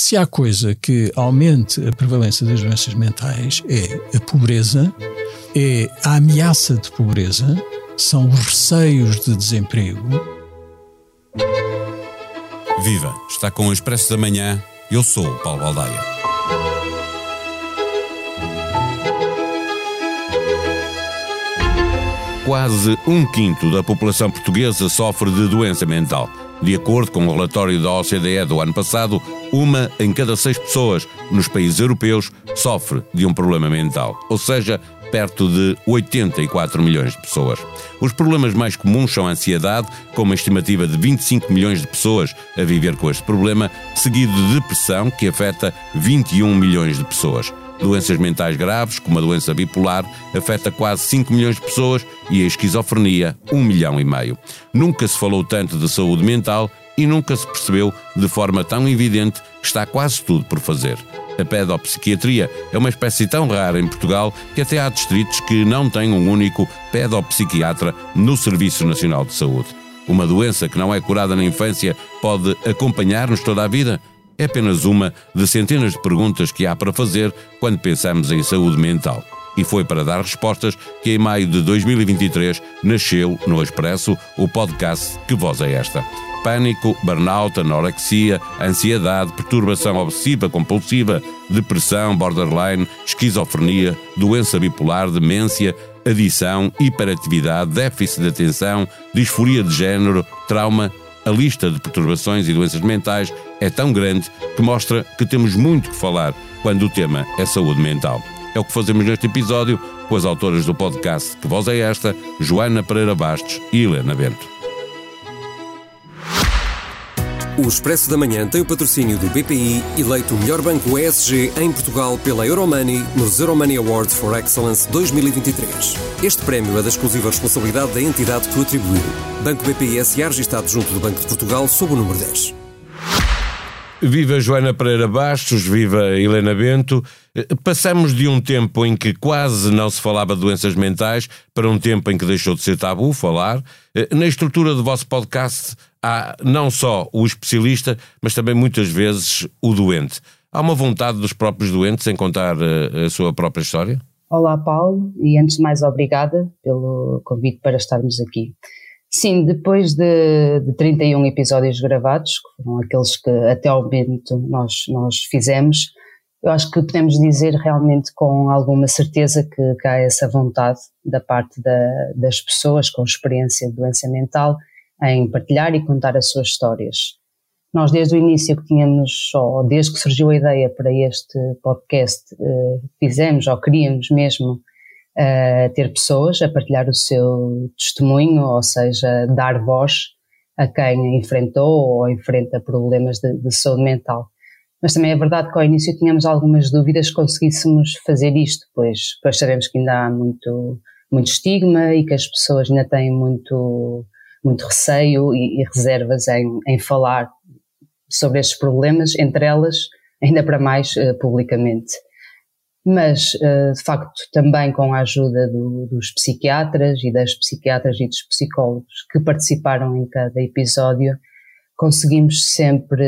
Se há coisa que aumente a prevalência das doenças mentais é a pobreza, é a ameaça de pobreza, são os receios de desemprego. Viva! Está com o Expresso da Manhã. Eu sou o Paulo Baldaia. Quase um quinto da população portuguesa sofre de doença mental. De acordo com o relatório da OCDE do ano passado, uma em cada seis pessoas nos países europeus sofre de um problema mental, ou seja, perto de 84 milhões de pessoas. Os problemas mais comuns são a ansiedade, com uma estimativa de 25 milhões de pessoas a viver com este problema, seguido de depressão, que afeta 21 milhões de pessoas. Doenças mentais graves, como a doença bipolar, afeta quase 5 milhões de pessoas e a esquizofrenia, 1 milhão e meio. Nunca se falou tanto de saúde mental e nunca se percebeu de forma tão evidente que está quase tudo por fazer. A pedopsiquiatria é uma espécie tão rara em Portugal que até há distritos que não têm um único pedopsiquiatra no Serviço Nacional de Saúde. Uma doença que não é curada na infância pode acompanhar-nos toda a vida? É apenas uma de centenas de perguntas que há para fazer quando pensamos em saúde mental. E foi para dar respostas que em maio de 2023 nasceu no Expresso o podcast Que Voz é Esta? Pânico, burnout, anorexia, ansiedade, perturbação obsessiva compulsiva, depressão, borderline, esquizofrenia, doença bipolar, demência, adição, hiperatividade, déficit de atenção, disforia de género, trauma a lista de perturbações e doenças mentais é tão grande que mostra que temos muito que falar quando o tema é saúde mental. É o que fazemos neste episódio com as autoras do podcast Que Voz é Esta, Joana Pereira Bastos e Helena Bento. O Expresso da Manhã tem o patrocínio do BPI, eleito o melhor banco ESG em Portugal pela Euromoney nos Euromoney Awards for Excellence 2023. Este prémio é da exclusiva responsabilidade da entidade que o atribuiu. Banco BPI S.A. registado junto do Banco de Portugal sob o número 10. Viva Joana Pereira Bastos, viva Helena Bento. Passamos de um tempo em que quase não se falava de doenças mentais para um tempo em que deixou de ser tabu falar. Na estrutura do vosso podcast há não só o especialista, mas também muitas vezes o doente. Há uma vontade dos próprios doentes em contar a, a sua própria história? Olá, Paulo, e antes de mais, obrigada pelo convite para estarmos aqui. Sim, depois de, de 31 episódios gravados, que foram aqueles que até ao momento nós, nós fizemos, eu acho que podemos dizer realmente com alguma certeza que, que há essa vontade da parte da, das pessoas com experiência de doença mental em partilhar e contar as suas histórias. Nós, desde o início que tínhamos, ou desde que surgiu a ideia para este podcast, eh, fizemos ou queríamos mesmo eh, ter pessoas a partilhar o seu testemunho, ou seja, dar voz a quem enfrentou ou enfrenta problemas de, de saúde mental. Mas também é verdade que ao início tínhamos algumas dúvidas que conseguíssemos fazer isto, pois, pois sabemos que ainda há muito, muito estigma e que as pessoas ainda têm muito muito receio e, e reservas em, em, falar sobre estes problemas, entre elas, ainda para mais uh, publicamente. Mas, uh, de facto, também com a ajuda do, dos psiquiatras e das psiquiatras e dos psicólogos que participaram em cada episódio, conseguimos sempre,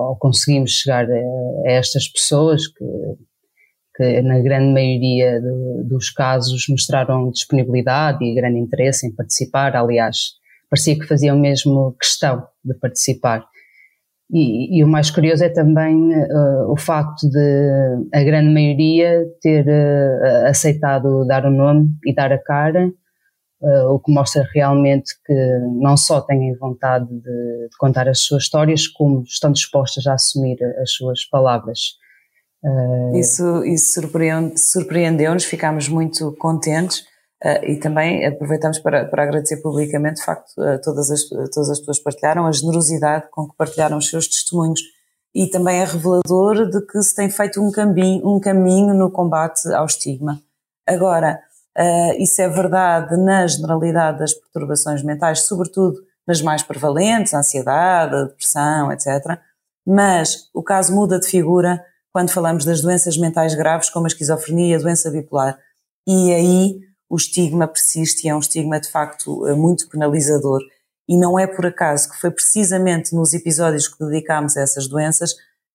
ou conseguimos chegar a, a estas pessoas que, que na grande maioria do, dos casos mostraram disponibilidade e grande interesse em participar. Aliás, parecia que faziam mesmo questão de participar. E, e o mais curioso é também uh, o facto de a grande maioria ter uh, aceitado dar o nome e dar a cara, uh, o que mostra realmente que não só têm vontade de, de, contar as suas histórias, como estão dispostas a assumir as suas palavras. Isso, isso surpreendeu-nos, ficámos muito contentes Uh, e também aproveitamos para, para agradecer publicamente, de facto, a todas as, todas as pessoas que partilharam, a generosidade com que partilharam os seus testemunhos. E também é revelador de que se tem feito um caminho, um caminho no combate ao estigma. Agora, uh, isso é verdade na generalidade das perturbações mentais, sobretudo nas mais prevalentes, a ansiedade, a depressão, etc. Mas o caso muda de figura quando falamos das doenças mentais graves, como a esquizofrenia, a doença bipolar. E aí o estigma persiste e é um estigma de facto eh, muito penalizador. E não é por acaso que foi precisamente nos episódios que dedicámos a essas doenças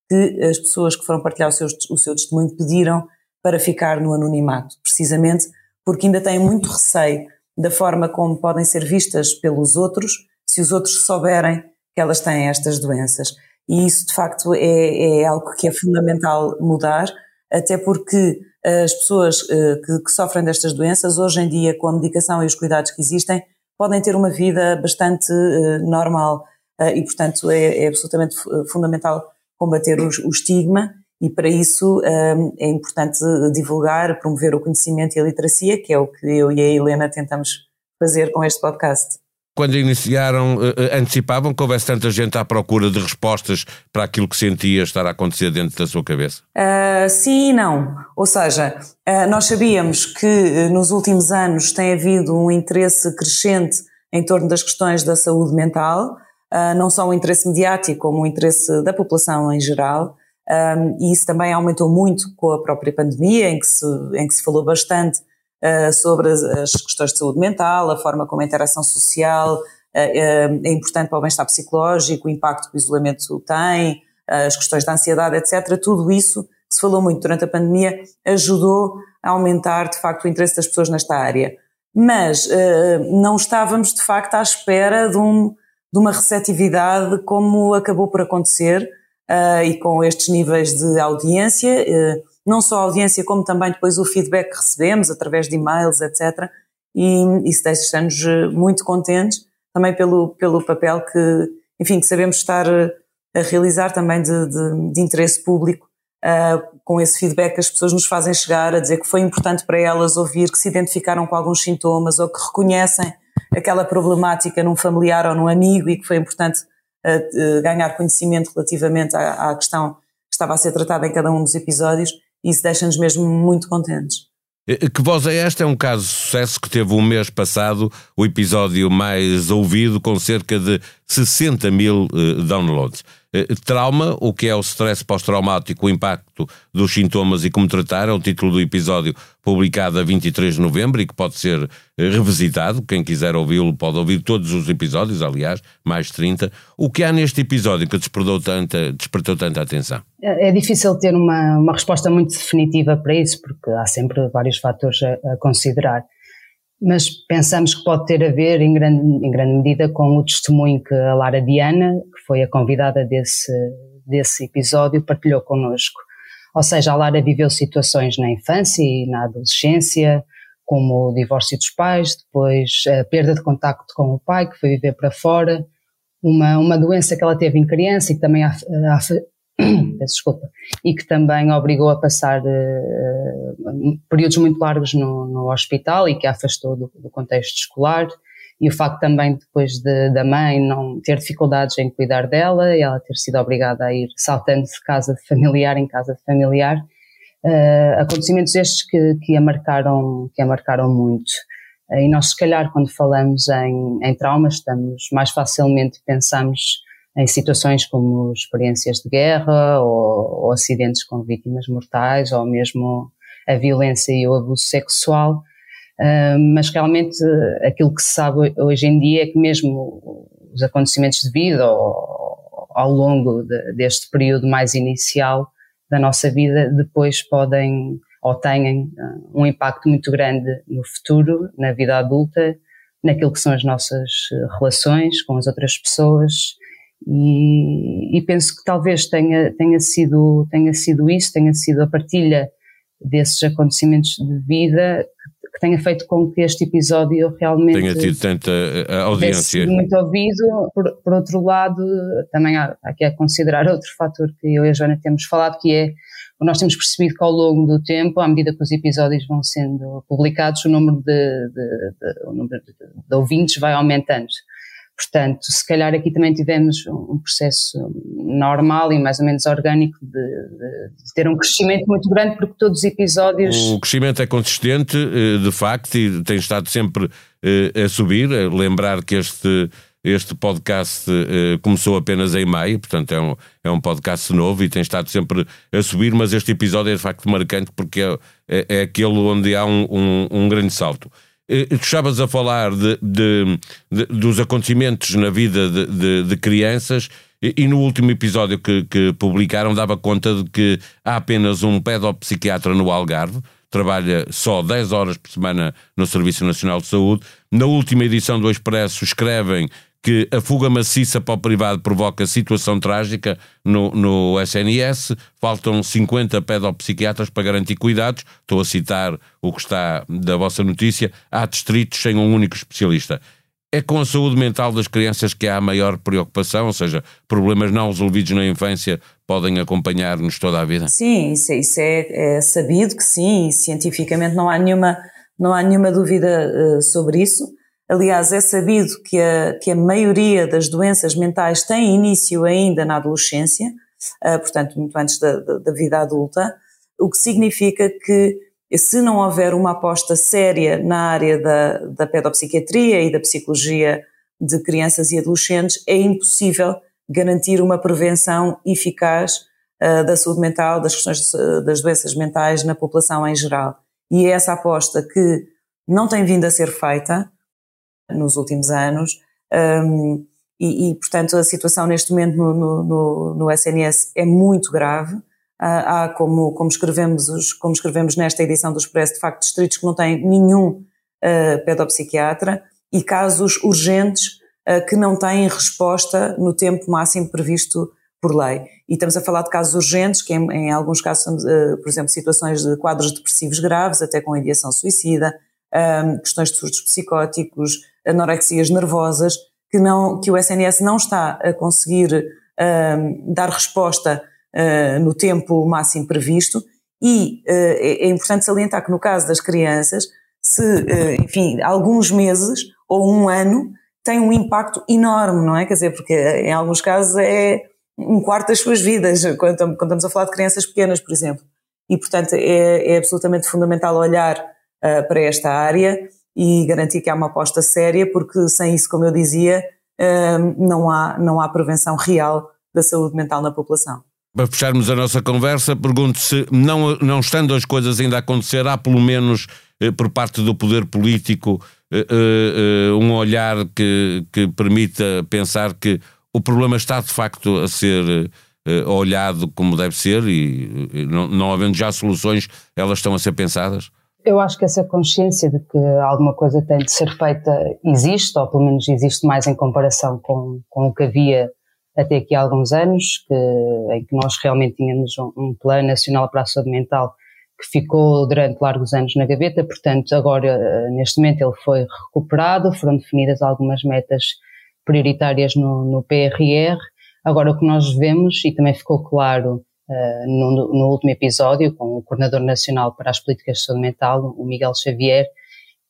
que as pessoas que foram partilhar o seu, o seu testemunho pediram para ficar no anonimato, precisamente porque ainda têm muito receio da forma como podem ser vistas pelos outros se os outros souberem que elas têm estas doenças. E isso, de facto, é, é algo que é fundamental mudar, até porque as pessoas uh, que, que, sofrem destas doenças, hoje em dia, com a medicação e os cuidados que existem, podem ter uma vida bastante uh, normal. E, portanto, é, é absolutamente fundamental combater o, estigma e, para isso, é importante divulgar, promover o conhecimento e a literacia, que é o que eu e a Helena tentamos fazer com este podcast quando iniciaram, uh, antecipavam que houvesse tanta gente à procura de respostas para aquilo que sentia estar a acontecer dentro da sua cabeça? Uh, sim e não. Ou seja, uh, nós sabíamos que nos últimos anos tem havido um interesse crescente em torno das questões da saúde mental, não só o interesse mediático, como o interesse da população em geral. Um, e isso também aumentou muito com a própria pandemia, em que se, em que se falou bastante uh, sobre as, as, questões de saúde mental, a forma como a interação social uh, é importante para o bem-estar psicológico, o impacto que o isolamento tem, as questões da ansiedade, etc. Tudo isso se falou muito durante a pandemia ajudou a aumentar, de facto, o interesse das pessoas nesta área. Mas não estávamos, de facto, à espera de, um, de uma receptividade como acabou por acontecer e com estes níveis de audiência não só a audiência, como também depois o feedback que recebemos através de e-mails, etc. E isso deixa-nos eh, muito contentes, também pelo, pelo papel que, enfim, que sabemos estar eh, a realizar também de, de, de interesse público, uh, com esse feedback que as pessoas nos fazem chegar, a dizer que foi importante para elas ouvir que se identificaram com alguns sintomas ou que reconhecem aquela problemática num familiar ou num amigo e que foi importante uh, ganhar conhecimento relativamente à, à questão que estava a ser tratada em cada um dos episódios isso deixa-nos mesmo muito contentes. Que Voz é Esta é um caso de sucesso que teve o um mês passado o episódio mais ouvido, com cerca de 60 mil uh, downloads. Uh, trauma, o que é o stress pós-traumático, o impacto dos sintomas e como tratar, é o título do episódio publicado a 23 de novembro e que pode ser uh, revisitado. Quem quiser ouvi-lo pode ouvir todos os episódios, aliás, mais de 30. O que há neste episódio que despertou tanta, despertou tanta atenção? É, é difícil ter uma, uma resposta muito definitiva para isso, porque há sempre vários fatores a, a considerar mas pensamos que pode ter a ver em grande, em grande medida com o testemunho que a Lara Diana, que foi a convidada desse, desse episódio, partilhou connosco. Ou seja, a Lara viveu situações na infância e na adolescência, como o divórcio dos pais, depois a perda de contacto com o pai, que foi viver para fora, uma, uma doença que ela teve em criança e que também desculpa, e que também obrigou a passar uh, períodos muito largos no, no, hospital e que a afastou do, do, contexto escolar e o facto também depois de, da mãe não ter dificuldades em cuidar dela e ela ter sido obrigada a ir saltando de casa familiar em casa familiar, uh, acontecimentos estes que, que, a marcaram, que a marcaram muito. Uh, e nós se calhar quando falamos em, em traumas estamos mais facilmente pensamos em situações como experiências de guerra ou, ou, acidentes com vítimas mortais ou mesmo a violência e o abuso sexual, uh, mas realmente aquilo que se sabe hoje em dia é que mesmo os acontecimentos de vida ao, ao longo de, deste período mais inicial da nossa vida depois podem ou têm uh, um impacto muito grande no futuro, na vida adulta, naquilo que são as nossas relações com as outras pessoas, e, e, penso que talvez tenha, tenha, sido, tenha sido isso, tenha sido a partilha desses acontecimentos de vida que, que tenha feito com que este episódio realmente tenha tido tanta eh, audiência. muito ouvido. Por, por outro lado, também há, há que considerar outro fator que eu e a Joana temos falado, que é nós temos percebido que ao longo do tempo, à medida que os episódios vão sendo publicados, o número de, de, de, o número de ouvintes vai aumentando. Portanto, se calhar aqui também tivemos um processo normal e mais ou menos orgânico de, de, ter um crescimento muito grande, porque todos os episódios. O crescimento é consistente, eh, de facto, e tem estado sempre eh, a subir. Lembrar que este, este podcast eh, começou apenas em maio, portanto é um, é um podcast novo e tem estado sempre a subir, mas este episódio é de facto marcante porque é, é, é aquele onde há um, um, um grande salto. Eh, tu estavas a falar de, de, de, dos acontecimentos na vida de, de, crianças. E, e no último episódio que, que, publicaram, dava conta de que há apenas um pedopsiquiatra no Algarve, trabalha só 10 horas por semana no Serviço Nacional de Saúde. Na última edição do Expresso, escrevem que a fuga maciça para o privado provoca situação trágica no, no SNS, faltam 50 pedopsiquiatras para garantir cuidados, estou a citar o que está da vossa notícia, há distritos sem um único especialista. É com a saúde mental das crianças que há a maior preocupação, ou seja, problemas não resolvidos na infância podem acompanhar-nos toda a vida? Sim, isso, é, isso é, é, sabido que sim, cientificamente não há nenhuma, não há nenhuma dúvida uh, sobre isso. Aliás, é sabido que a, que a maioria das doenças mentais tem início ainda na adolescência, uh, portanto, muito antes da, da, da, vida adulta, o que significa que se não houver uma aposta séria na área da, da pedopsiquiatria e da psicologia de crianças e adolescentes, é impossível garantir uma prevenção eficaz uh, da saúde mental, das questões de, das doenças mentais na população em geral. E é essa aposta que não tem vindo a ser feita, nos últimos anos. Um, e, e, portanto, a situação neste momento no, no, no SNS é muito grave. Há, há como, como, escrevemos os, como escrevemos nesta edição do Expresso, de facto, distritos que não têm nenhum uh, pedopsiquiatra e casos urgentes uh, que não têm resposta no tempo máximo previsto por lei. E estamos a falar de casos urgentes, que em, em alguns casos, uh, por exemplo, situações de quadros depressivos graves, até com ideação suicida, um, questões de surtos psicóticos, anorexias nervosas, que, não, que o SNS não está a conseguir dar resposta uh, no tempo máximo previsto. E uh, é, importante salientar que no caso das crianças, se, uh, enfim, alguns meses ou um ano tem um impacto enorme, não é? Quer dizer, porque em alguns casos é um quarto das suas vidas, quando, estamos a falar de crianças pequenas, por exemplo. E, portanto, é, é absolutamente fundamental olhar para esta área e garantir que há uma aposta séria, porque sem isso, como eu dizia, uh, não, há, não há prevenção real da saúde mental na população. Para fecharmos a nossa conversa, pergunto se, não, não estando as coisas ainda a acontecer, há pelo menos eh, por parte do poder político eh, eh, um olhar que, que permita pensar que o problema está de facto a ser olhado como deve ser e não, não havendo já soluções, elas estão a ser pensadas? Eu acho que essa consciência de que alguma coisa tem de ser feita existe, ou pelo menos existe mais em comparação com, com o que havia até aqui há alguns anos, que, em que nós realmente tínhamos um, um plano nacional para a saúde mental que ficou durante largos anos na gaveta, portanto agora eh, neste momento ele foi recuperado, foram definidas algumas metas prioritárias no, no PRR. Agora o que nós vemos, e também ficou claro uh, no, no, último episódio com o Coordenador Nacional para as Políticas de Saúde Mental, o Miguel Xavier,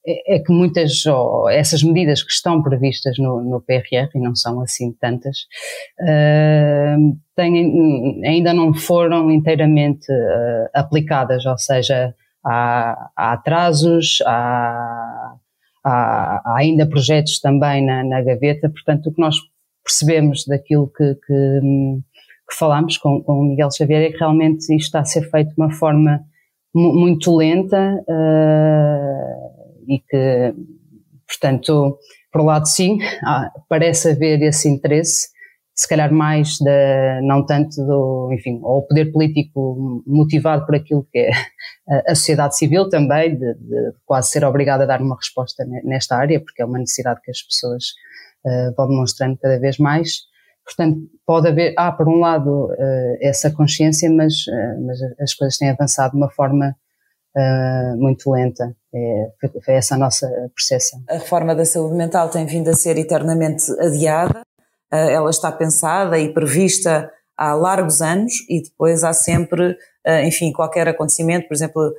é, é que muitas, oh, essas medidas que estão previstas no, no PRR, e não são assim tantas, uh, têm, ainda não foram inteiramente uh, aplicadas, ou seja, há, há atrasos, há, há, há, ainda projetos também na, na, gaveta, portanto o que nós percebemos daquilo que, que que falámos com, com o Miguel Xavier é que realmente isto está a ser feito de uma forma muito lenta uh, e que, portanto, por um lado sim, parece haver esse interesse, se calhar mais da, não tanto do, enfim, ou o poder político motivado por aquilo que é a, a sociedade civil também, de, de, quase ser obrigada a dar uma resposta nesta área, porque é uma necessidade que as pessoas uh, vão demonstrando cada vez mais, Portanto, pode haver, há por um lado uh, essa consciência, mas, uh, mas as coisas têm avançado de uma forma uh, muito lenta. É, foi essa a nossa percepção. A reforma da saúde mental tem vindo a ser eternamente adiada. ela está pensada e prevista há largos anos e depois há sempre, enfim, qualquer acontecimento, por exemplo,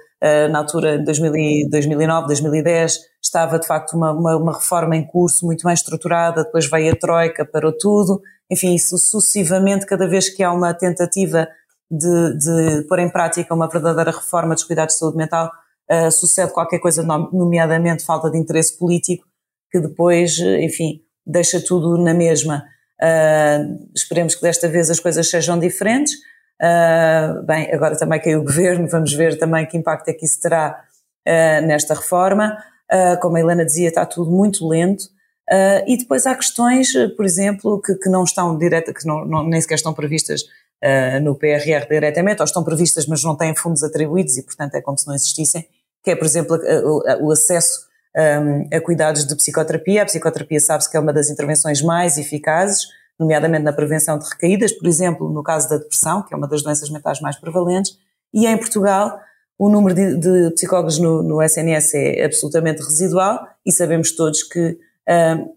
na altura de 2009, 2010, estava de facto uma, uma, uma reforma em curso muito bem estruturada, depois veio a Troika, parou tudo, enfim, isso sucessivamente, cada vez que há uma tentativa de, de pôr em prática uma verdadeira reforma dos cuidados de saúde mental, uh, sucede qualquer coisa, nomeadamente falta de interesse político, que depois, enfim, deixa tudo na mesma. Uh, esperemos que desta vez as coisas sejam diferentes. Uh, bem, agora também caiu o governo, vamos ver também que impacto é que isso terá nesta reforma. como a Helena dizia, está tudo muito lento. Uh, e depois há questões, por exemplo, que, que não estão direta, que não, não, nem sequer estão previstas uh, no PRR diretamente, ou estão previstas, mas não têm fundos atribuídos e, portanto, é como se não existissem, que é, por exemplo, o acesso um, a cuidados de psicoterapia. A psicoterapia sabe-se que é uma das intervenções mais eficazes, nomeadamente na prevenção de recaídas, por exemplo, no caso da depressão, que é uma das doenças mentais mais prevalentes, e em Portugal o número de, de psicólogos no, no, SNS é absolutamente residual e sabemos todos que,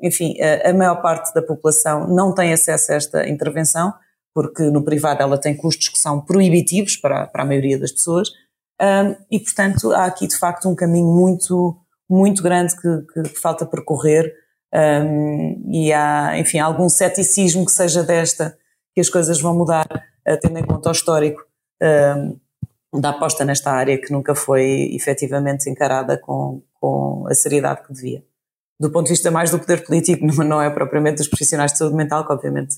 enfim, a, maior parte da população não tem acesso a esta intervenção, porque no privado ela tem custos que são proibitivos para, para a maioria das pessoas, e portanto há aqui de facto um caminho muito, muito grande que, que, falta percorrer e há, enfim, algum ceticismo que seja desta, que as coisas vão mudar, tendo em conta o histórico da aposta nesta área que nunca foi efetivamente encarada com, com a seriedade que devia. Do ponto de vista mais do poder político, não é propriamente dos profissionais de saúde mental, que obviamente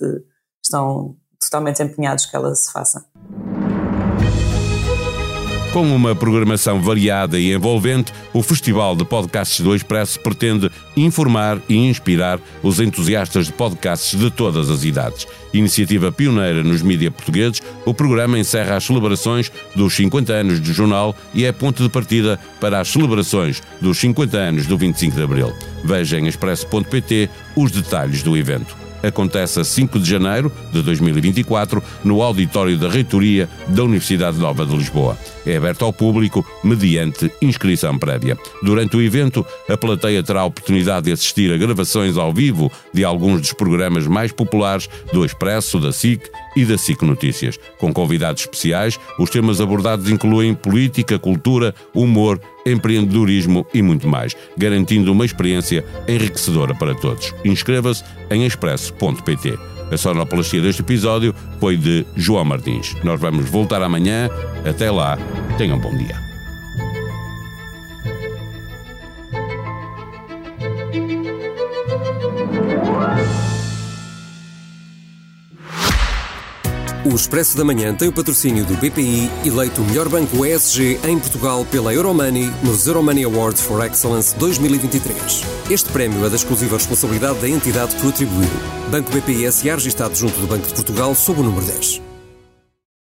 estão totalmente empenhados que ela se faça. Com uma programação variada e envolvente, o Festival de Podcasts do Expresso pretende informar e inspirar os entusiastas de podcasts de todas as idades. Iniciativa pioneira nos mídias portugueses, o programa encerra as celebrações dos 50 anos do jornal e é ponto de partida para as celebrações dos 50 anos do 25 de Abril. Veja em expresso.pt os detalhes do evento acontece a 5 de janeiro de 2024 no auditório da Reitoria da Universidade Nova de Lisboa. É aberto ao público mediante inscrição prévia. Durante o evento, a plateia terá a oportunidade de assistir a gravações ao vivo de alguns dos programas mais populares do Expresso, da SIC e da SIC Notícias. Com convidados especiais, os temas abordados incluem política, cultura, humor, empreendedorismo e muito mais, garantindo uma experiência enriquecedora para todos. Inscreva-se em expresso.pt. A sonoplastia deste episódio foi de João Martins. Nós vamos voltar amanhã. Até lá, tenham um bom dia. Expresso da Manhã tem o patrocínio do BPI, eleito o melhor banco ESG em Portugal pela Euromoney nos Euromoney Awards for Excellence 2023. Este prémio é da exclusiva responsabilidade da entidade que o atribuiu. Banco BPI SA registado junto do Banco de Portugal sob o número 10.